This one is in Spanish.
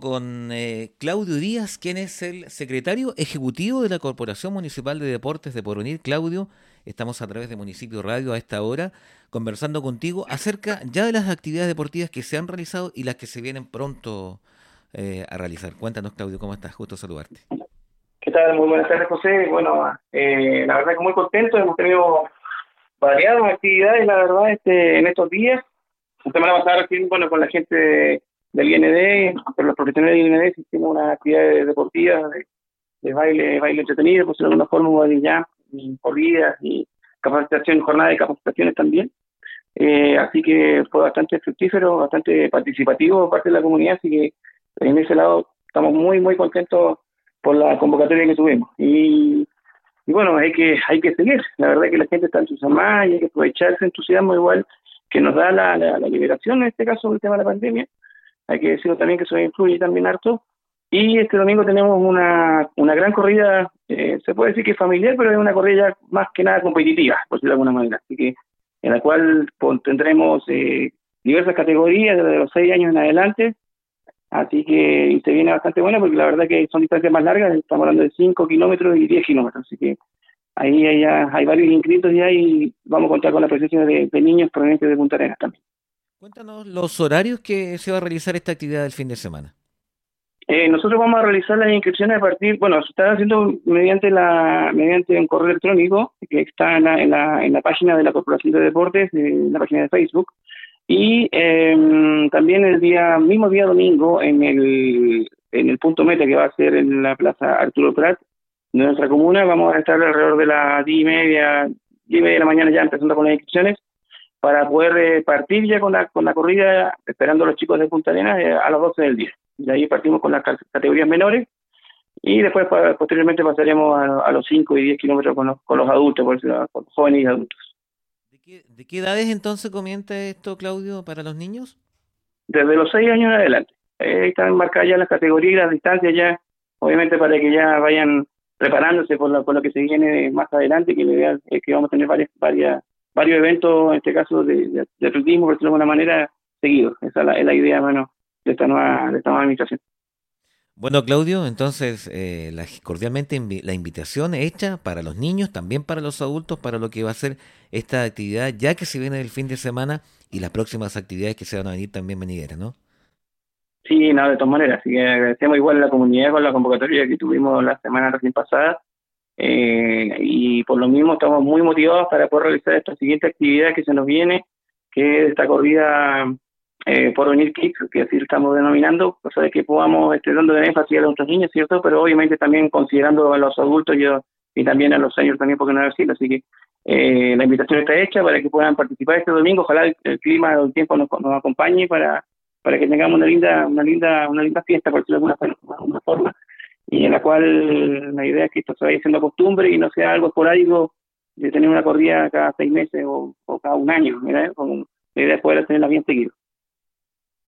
con eh, Claudio Díaz, quien es el secretario ejecutivo de la Corporación Municipal de Deportes de Poronil. Claudio, estamos a través de Municipio Radio a esta hora conversando contigo acerca ya de las actividades deportivas que se han realizado y las que se vienen pronto eh, a realizar. Cuéntanos, Claudio, ¿cómo estás? Justo saludarte. ¿Qué tal? Muy buenas tardes, José. Bueno, eh, la verdad que muy contento. Hemos tenido variadas actividades, la verdad, este, en estos días. La semana pasada bueno, con la gente del IND, con los profesionales del IND, hicimos una actividad deportiva de, baile, baile entretenido, pues de alguna forma ya, y corridas y capacitación, jornada de capacitaciones también. Eh, así que fue bastante fructífero, bastante participativo por parte de la comunidad, así que en ese lado estamos muy, muy contentos por la convocatoria que tuvimos. Y, y bueno, hay que hay que seguir. La verdad es que la gente está entusiasmada y hay que aprovechar ese entusiasmo igual que nos da la, la, la liberación, en este caso, el tema de la pandemia, hay que decirlo también que eso influye también harto. Y este domingo tenemos una, una gran corrida, eh, se puede decir que familiar, pero es una corrida más que nada competitiva, por decirlo de alguna manera. Así que en la cual tendremos eh, diversas categorías desde los seis años en adelante. Así que se viene bastante buena porque la verdad que son distancias más largas, estamos hablando de 5 kilómetros y 10 kilómetros. Así que ahí hay, hay varios inscritos ya y vamos a contar con la presencia de, de niños provenientes de Punta Arenas también. Cuéntanos los horarios que se va a realizar esta actividad del fin de semana. Eh, nosotros vamos a realizar las inscripciones a partir, bueno, se está haciendo mediante la mediante un correo electrónico que está en la, en la, en la página de la Corporación de Deportes, en la página de Facebook, y eh, también el día mismo día domingo en el en el punto meta que va a ser en la Plaza Arturo Prat de nuestra comuna, vamos a estar alrededor de las diez y media, diez y media de la mañana ya empezando con las inscripciones para poder eh, partir ya con la, con la corrida, esperando a los chicos de Punta Arenas eh, a las 12 del día. Y ahí partimos con las categorías menores y después posteriormente pasaremos a, los 5 y 10 kilómetros con los, con los adultos, por decirlo, con jóvenes y adultos. ¿De qué, ¿De qué edades entonces comienza esto, Claudio, para los niños? Desde los 6 años en adelante. Eh, están marcadas ya las categorías y las distancias ya, obviamente para que ya vayan preparándose por lo, por lo que se viene más adelante, que la idea es que vamos a tener varias, varias varios eventos, en este caso de, de, de atletismo, por decirlo de alguna manera, seguidos. Esa es la, es la idea, bueno, de esta nueva, de esta nueva administración. Bueno, Claudio, entonces, eh, la, cordialmente invi la invitación hecha para los niños, también para los adultos, para lo que va a ser esta actividad, ya que se viene el fin de semana y las próximas actividades que se van a venir también venideras, ¿no? Sí, no, de todas maneras. Así que agradecemos igual a la comunidad con la convocatoria que tuvimos la semana recién pasada eh, y por lo mismo estamos muy motivados para poder realizar esta siguiente actividad que se nos viene, que es esta corrida eh, por venir Kicks, que así estamos denominando, cosa de que podamos este, dando énfasis a nuestros niños, ¿cierto? Pero obviamente también considerando a los adultos y, y también a los señores también, porque no decirlo, así que eh, la invitación está hecha para que puedan participar este domingo, ojalá el, clima, el tiempo nos, nos acompañe para para que tengamos una linda una linda una linda fiesta por de alguna forma y en la cual la idea es que esto se vaya siendo costumbre y no sea algo esporádico de tener una corrida cada seis meses o, cada un año, ¿verdad? Con la idea de poder tenerla bien seguido.